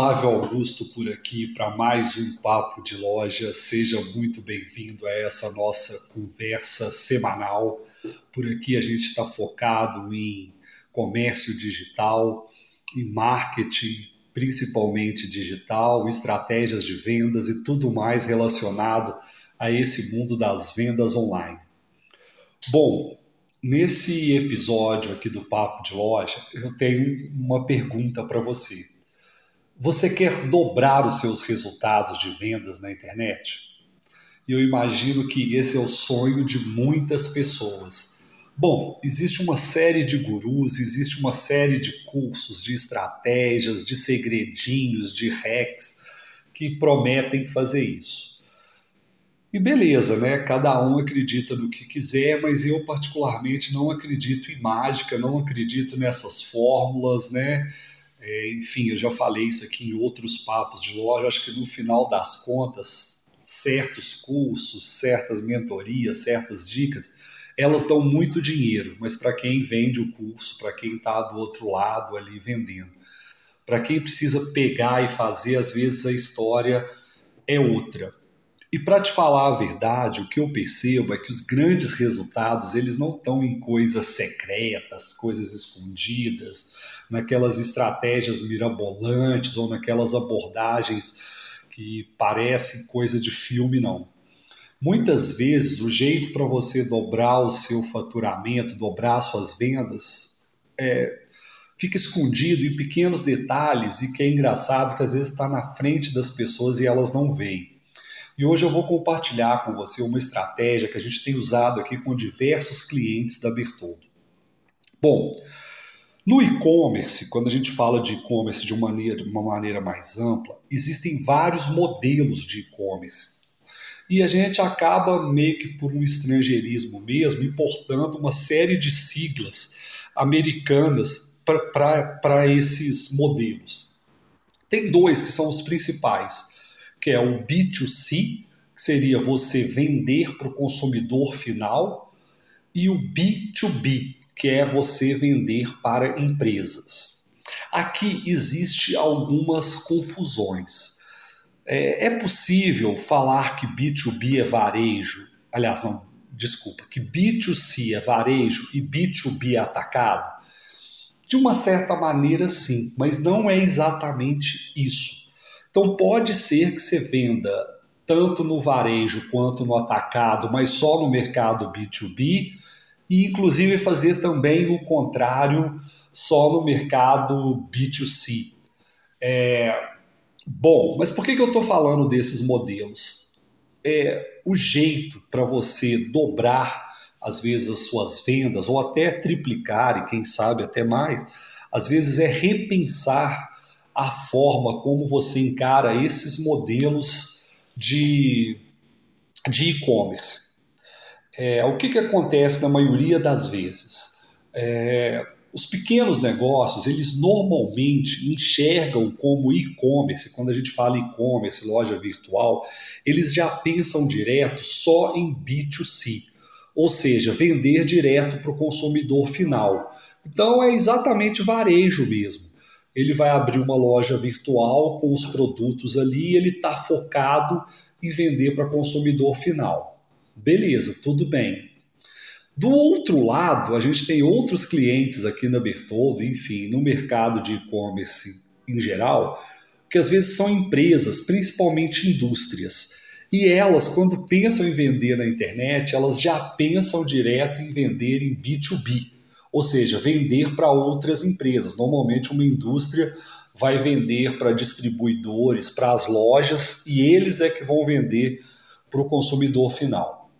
Flávio Augusto por aqui para mais um Papo de Loja. Seja muito bem-vindo a essa nossa conversa semanal. Por aqui a gente está focado em comércio digital, em marketing, principalmente digital, estratégias de vendas e tudo mais relacionado a esse mundo das vendas online. Bom, nesse episódio aqui do Papo de Loja, eu tenho uma pergunta para você. Você quer dobrar os seus resultados de vendas na internet? E eu imagino que esse é o sonho de muitas pessoas. Bom, existe uma série de gurus, existe uma série de cursos, de estratégias, de segredinhos, de hacks que prometem fazer isso. E beleza, né? Cada um acredita no que quiser, mas eu particularmente não acredito em mágica, não acredito nessas fórmulas, né? É, enfim, eu já falei isso aqui em outros papos de loja. Acho que no final das contas, certos cursos, certas mentorias, certas dicas, elas dão muito dinheiro, mas para quem vende o curso, para quem está do outro lado ali vendendo, para quem precisa pegar e fazer, às vezes a história é outra. E para te falar a verdade, o que eu percebo é que os grandes resultados eles não estão em coisas secretas, coisas escondidas, naquelas estratégias mirabolantes ou naquelas abordagens que parecem coisa de filme, não. Muitas vezes o jeito para você dobrar o seu faturamento, dobrar suas vendas, é, fica escondido em pequenos detalhes e que é engraçado que às vezes está na frente das pessoas e elas não veem. E hoje eu vou compartilhar com você uma estratégia que a gente tem usado aqui com diversos clientes da Bertoldo. Bom, no e-commerce, quando a gente fala de e-commerce de de uma maneira mais ampla, existem vários modelos de e-commerce. E a gente acaba meio que por um estrangeirismo mesmo, importando uma série de siglas americanas para esses modelos. Tem dois que são os principais que é o B2C, que seria você vender para o consumidor final, e o B2B, que é você vender para empresas. Aqui existe algumas confusões. É, é possível falar que B2B é varejo, aliás, não, desculpa, que B2C é varejo e B2B é atacado? De uma certa maneira, sim, mas não é exatamente isso. Então pode ser que você venda tanto no varejo quanto no atacado, mas só no mercado B2B, e inclusive fazer também o contrário só no mercado B2C. É, bom, mas por que, que eu estou falando desses modelos? É, o jeito para você dobrar, às vezes, as suas vendas, ou até triplicar, e quem sabe até mais, às vezes é repensar a forma como você encara esses modelos de e-commerce. É, o que, que acontece na maioria das vezes? É, os pequenos negócios, eles normalmente enxergam como e-commerce, quando a gente fala e-commerce, loja virtual, eles já pensam direto só em B2C, ou seja, vender direto para o consumidor final. Então é exatamente varejo mesmo ele vai abrir uma loja virtual com os produtos ali, ele está focado em vender para consumidor final. Beleza, tudo bem. Do outro lado, a gente tem outros clientes aqui na Bertoldo, enfim, no mercado de e-commerce em geral, que às vezes são empresas, principalmente indústrias. E elas, quando pensam em vender na internet, elas já pensam direto em vender em B2B ou seja, vender para outras empresas. Normalmente, uma indústria vai vender para distribuidores, para as lojas, e eles é que vão vender para o consumidor final.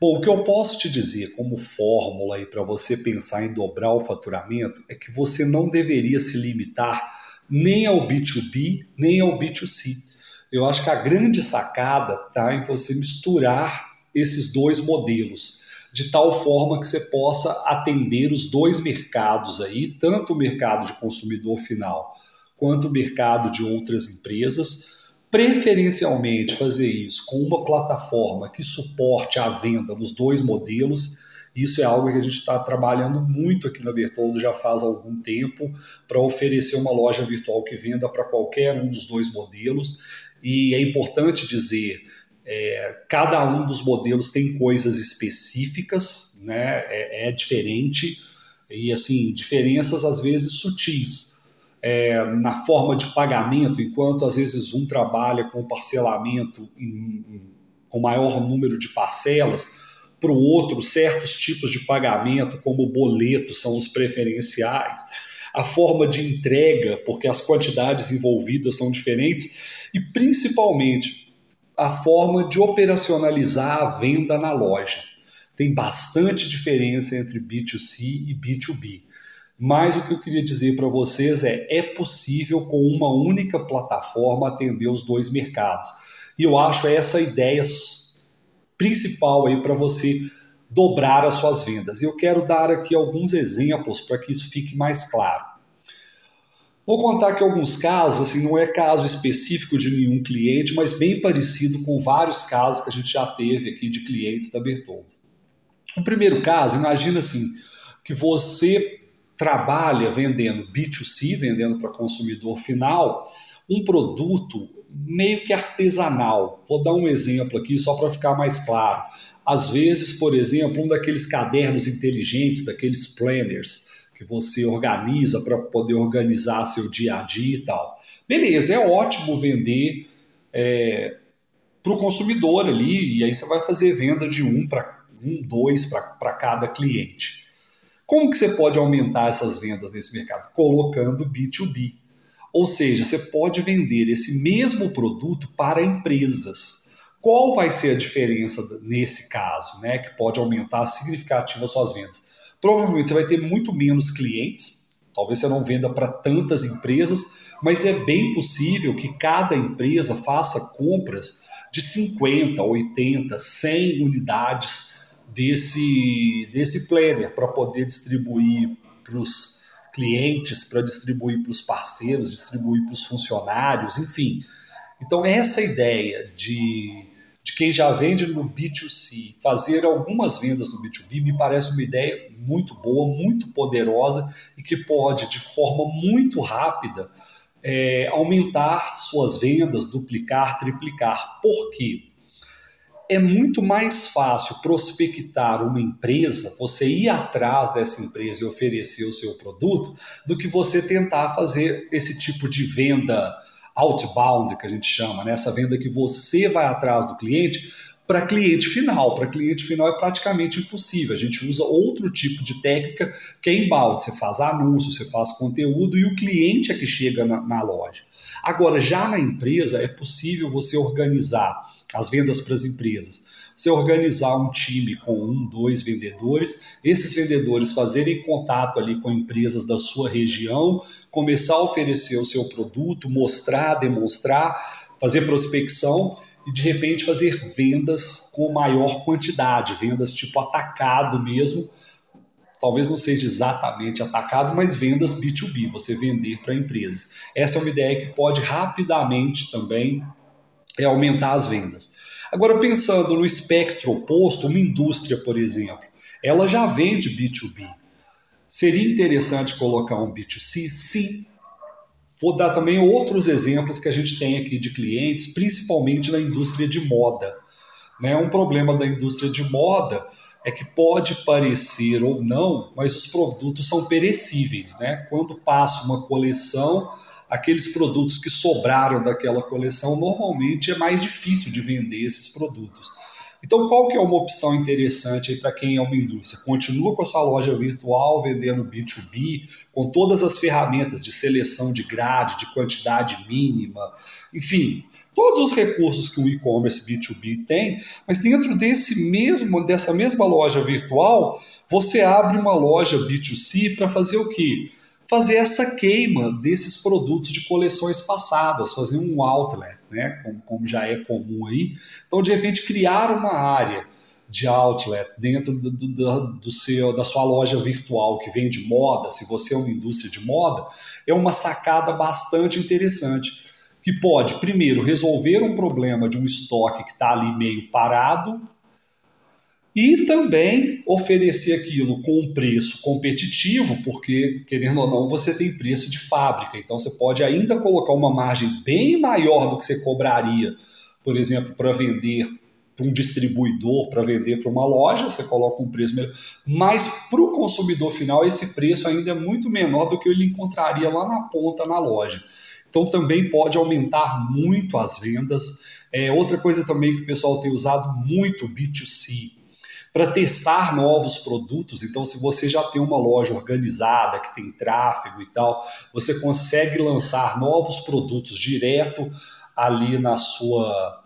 Bom, o que eu posso te dizer como fórmula aí para você pensar em dobrar o faturamento é que você não deveria se limitar nem ao B2B, nem ao B2C. Eu acho que a grande sacada está em você misturar esses dois modelos de tal forma que você possa atender os dois mercados aí, tanto o mercado de consumidor final quanto o mercado de outras empresas, preferencialmente fazer isso com uma plataforma que suporte a venda nos dois modelos Isso é algo que a gente está trabalhando muito aqui na Bertoldo já faz algum tempo para oferecer uma loja virtual que venda para qualquer um dos dois modelos. E é importante dizer é, cada um dos modelos tem coisas específicas, né? É, é, diferente. E assim diferenças às vezes sutis. É, na forma de pagamento, enquanto às vezes um trabalha com parcelamento em, em, com maior número de parcelas, para o outro certos tipos de pagamento, como boletos, são os preferenciais. A forma de entrega, porque as quantidades envolvidas são diferentes, e principalmente a forma de operacionalizar a venda na loja. Tem bastante diferença entre B2C e B2B. Mas o que eu queria dizer para vocês é: é possível com uma única plataforma atender os dois mercados. E eu acho essa a ideia principal aí para você dobrar as suas vendas. E eu quero dar aqui alguns exemplos para que isso fique mais claro. Vou contar aqui alguns casos, assim, não é caso específico de nenhum cliente, mas bem parecido com vários casos que a gente já teve aqui de clientes da Bertoldo. O primeiro caso, imagina assim, que você trabalha vendendo B2C, vendendo para consumidor final, um produto meio que artesanal. Vou dar um exemplo aqui só para ficar mais claro. Às vezes, por exemplo, um daqueles cadernos inteligentes, daqueles planners, que você organiza para poder organizar seu dia a dia e tal. Beleza, é ótimo vender é, para o consumidor ali, e aí você vai fazer venda de um para um, dois para cada cliente. Como que você pode aumentar essas vendas nesse mercado? Colocando B2B. Ou seja, você pode vender esse mesmo produto para empresas. Qual vai ser a diferença nesse caso, né, que pode aumentar significativamente as suas vendas? Provavelmente você vai ter muito menos clientes, talvez você não venda para tantas empresas, mas é bem possível que cada empresa faça compras de 50, 80, 100 unidades desse, desse planner para poder distribuir para os clientes, para distribuir para os parceiros, distribuir para os funcionários, enfim. Então, essa ideia de de quem já vende no B2C, fazer algumas vendas no B2B me parece uma ideia muito boa, muito poderosa e que pode, de forma muito rápida, é, aumentar suas vendas, duplicar, triplicar. Por quê? É muito mais fácil prospectar uma empresa, você ir atrás dessa empresa e oferecer o seu produto, do que você tentar fazer esse tipo de venda outbound, que a gente chama, né? essa venda que você vai atrás do cliente para cliente final. Para cliente final é praticamente impossível. A gente usa outro tipo de técnica que é inbound. Você faz anúncio, você faz conteúdo e o cliente é que chega na, na loja. Agora, já na empresa, é possível você organizar as vendas para as empresas você organizar um time com um, dois vendedores, esses vendedores fazerem contato ali com empresas da sua região, começar a oferecer o seu produto, mostrar, demonstrar, fazer prospecção e de repente fazer vendas com maior quantidade, vendas tipo atacado mesmo. Talvez não seja exatamente atacado, mas vendas B2B, você vender para empresas. Essa é uma ideia que pode rapidamente também é aumentar as vendas. Agora, pensando no espectro oposto, uma indústria, por exemplo, ela já vende B2B. Seria interessante colocar um B2C? Sim. Vou dar também outros exemplos que a gente tem aqui de clientes, principalmente na indústria de moda. Né? Um problema da indústria de moda é que pode parecer ou não, mas os produtos são perecíveis. Né? Quando passa uma coleção, aqueles produtos que sobraram daquela coleção, normalmente é mais difícil de vender esses produtos. Então, qual que é uma opção interessante para quem é uma indústria? Continua com a sua loja virtual vendendo B2B, com todas as ferramentas de seleção de grade, de quantidade mínima, enfim, todos os recursos que o e-commerce B2B tem, mas dentro desse mesmo dessa mesma loja virtual, você abre uma loja B2C para fazer o quê? Fazer essa queima desses produtos de coleções passadas, fazer um outlet, né, como, como já é comum aí. Então, de repente, criar uma área de outlet dentro do, do, do, seu, da sua loja virtual que vende moda, se você é uma indústria de moda, é uma sacada bastante interessante. Que pode, primeiro, resolver um problema de um estoque que está ali meio parado, e também oferecer aquilo com um preço competitivo, porque, querendo ou não, você tem preço de fábrica. Então, você pode ainda colocar uma margem bem maior do que você cobraria, por exemplo, para vender para um distribuidor, para vender para uma loja, você coloca um preço melhor. Mas para o consumidor final, esse preço ainda é muito menor do que ele encontraria lá na ponta na loja. Então também pode aumentar muito as vendas. É, outra coisa também que o pessoal tem usado muito B2C para testar novos produtos. Então, se você já tem uma loja organizada, que tem tráfego e tal, você consegue lançar novos produtos direto ali na sua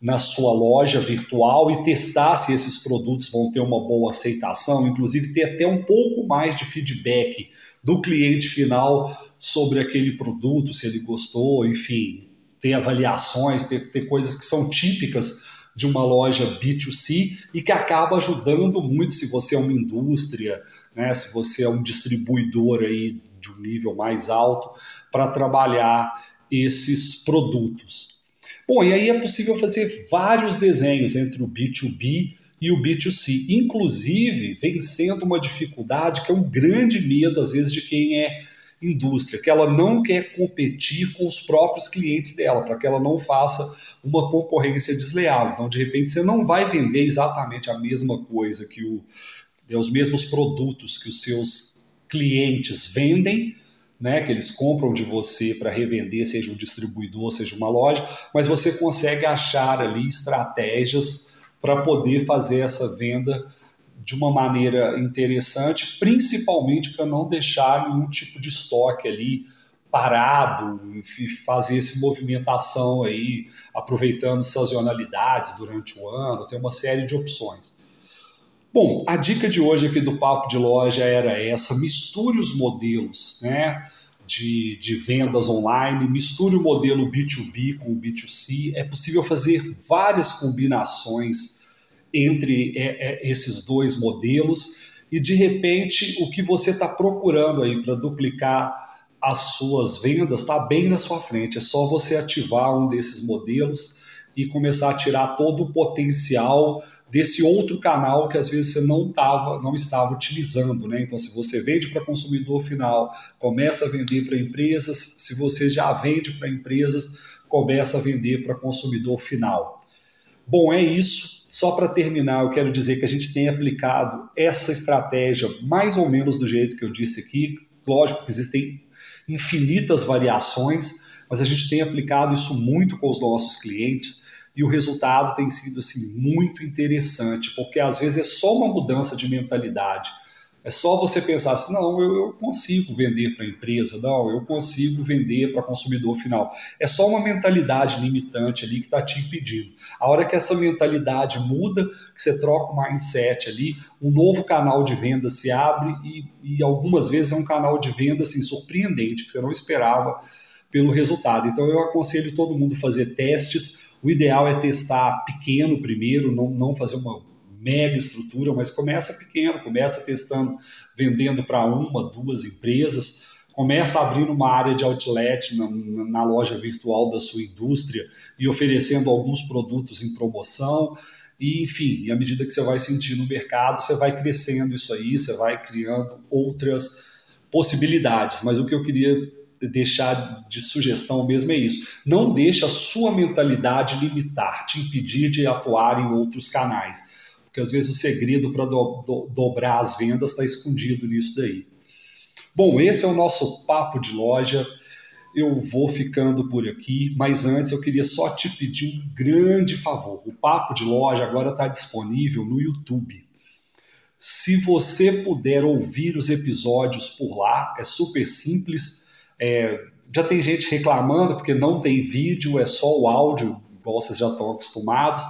na sua loja virtual e testar se esses produtos vão ter uma boa aceitação, inclusive ter até um pouco mais de feedback do cliente final sobre aquele produto, se ele gostou, enfim, ter avaliações, ter, ter coisas que são típicas de uma loja B2C e que acaba ajudando muito se você é uma indústria, né, se você é um distribuidor aí de um nível mais alto para trabalhar esses produtos. Bom, e aí é possível fazer vários desenhos entre o B2B e o B2C, inclusive vencendo uma dificuldade que é um grande medo às vezes de quem é indústria, que ela não quer competir com os próprios clientes dela, para que ela não faça uma concorrência desleal. Então, de repente, você não vai vender exatamente a mesma coisa que o, né, os mesmos produtos que os seus clientes vendem, né, que eles compram de você para revender, seja um distribuidor, seja uma loja, mas você consegue achar ali estratégias para poder fazer essa venda de uma maneira interessante, principalmente para não deixar nenhum tipo de estoque ali parado e fazer essa movimentação aí, aproveitando sazonalidades durante o ano, tem uma série de opções. Bom, a dica de hoje aqui do Papo de Loja era essa, misture os modelos, né? De, de, vendas online, misture o modelo B2B com o B2C. É possível fazer várias combinações entre é, é, esses dois modelos e de repente o que você está procurando aí para duplicar as suas vendas está bem na sua frente. É só você ativar um desses modelos e começar a tirar todo o potencial desse outro canal que às vezes você não tava, não estava utilizando, né? Então, se você vende para consumidor final, começa a vender para empresas. Se você já vende para empresas, começa a vender para consumidor final. Bom, é isso. Só para terminar, eu quero dizer que a gente tem aplicado essa estratégia mais ou menos do jeito que eu disse aqui. Lógico que existem infinitas variações, mas a gente tem aplicado isso muito com os nossos clientes e o resultado tem sido assim muito interessante, porque às vezes é só uma mudança de mentalidade. É só você pensar assim, não, eu, eu consigo vender para a empresa, não, eu consigo vender para consumidor final. É só uma mentalidade limitante ali que está te impedindo. A hora que essa mentalidade muda, que você troca o mindset ali, um novo canal de venda se abre e, e algumas vezes é um canal de venda assim, surpreendente, que você não esperava pelo resultado. Então eu aconselho todo mundo fazer testes. O ideal é testar pequeno primeiro, não, não fazer uma mega estrutura, mas começa pequeno, começa testando, vendendo para uma, duas empresas, começa abrindo uma área de outlet na, na, loja virtual da sua indústria e oferecendo alguns produtos em promoção. E, enfim, à medida que você vai sentir no mercado, você vai crescendo isso aí, você vai criando outras possibilidades. Mas o que eu queria deixar de sugestão mesmo é isso. Não deixe a sua mentalidade limitar, te impedir de atuar em outros canais porque às vezes o segredo para do, do, dobrar as vendas está escondido nisso daí. Bom, esse é o nosso papo de loja. Eu vou ficando por aqui, mas antes eu queria só te pedir um grande favor. O papo de loja agora está disponível no YouTube. Se você puder ouvir os episódios por lá, é super simples. É, já tem gente reclamando porque não tem vídeo, é só o áudio, igual vocês já estão acostumados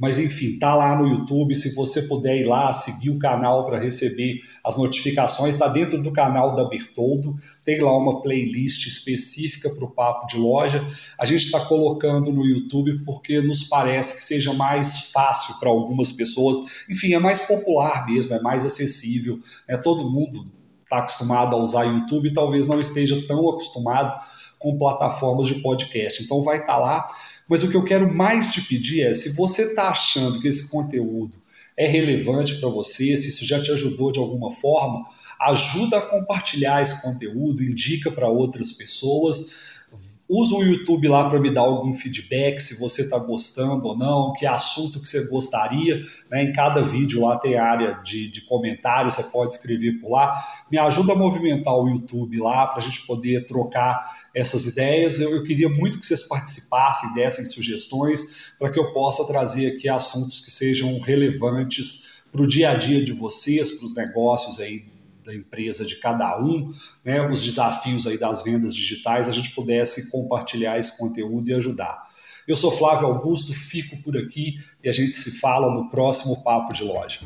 mas enfim, tá lá no YouTube. Se você puder ir lá, seguir o canal para receber as notificações, está dentro do canal da Bertoldo. Tem lá uma playlist específica para o papo de loja. A gente está colocando no YouTube porque nos parece que seja mais fácil para algumas pessoas. Enfim, é mais popular mesmo, é mais acessível. É todo mundo está acostumado a usar YouTube, talvez não esteja tão acostumado com plataformas de podcast. Então vai estar tá lá. Mas o que eu quero mais te pedir é, se você está achando que esse conteúdo é relevante para você, se isso já te ajudou de alguma forma, ajuda a compartilhar esse conteúdo, indica para outras pessoas Usa o YouTube lá para me dar algum feedback, se você está gostando ou não, que assunto que você gostaria. Né? Em cada vídeo lá tem área de, de comentários, você pode escrever por lá. Me ajuda a movimentar o YouTube lá para a gente poder trocar essas ideias. Eu, eu queria muito que vocês participassem, dessem sugestões, para que eu possa trazer aqui assuntos que sejam relevantes para o dia a dia de vocês, para os negócios aí da empresa de cada um, né, os desafios aí das vendas digitais, a gente pudesse compartilhar esse conteúdo e ajudar. Eu sou Flávio Augusto, fico por aqui e a gente se fala no próximo Papo de Loja.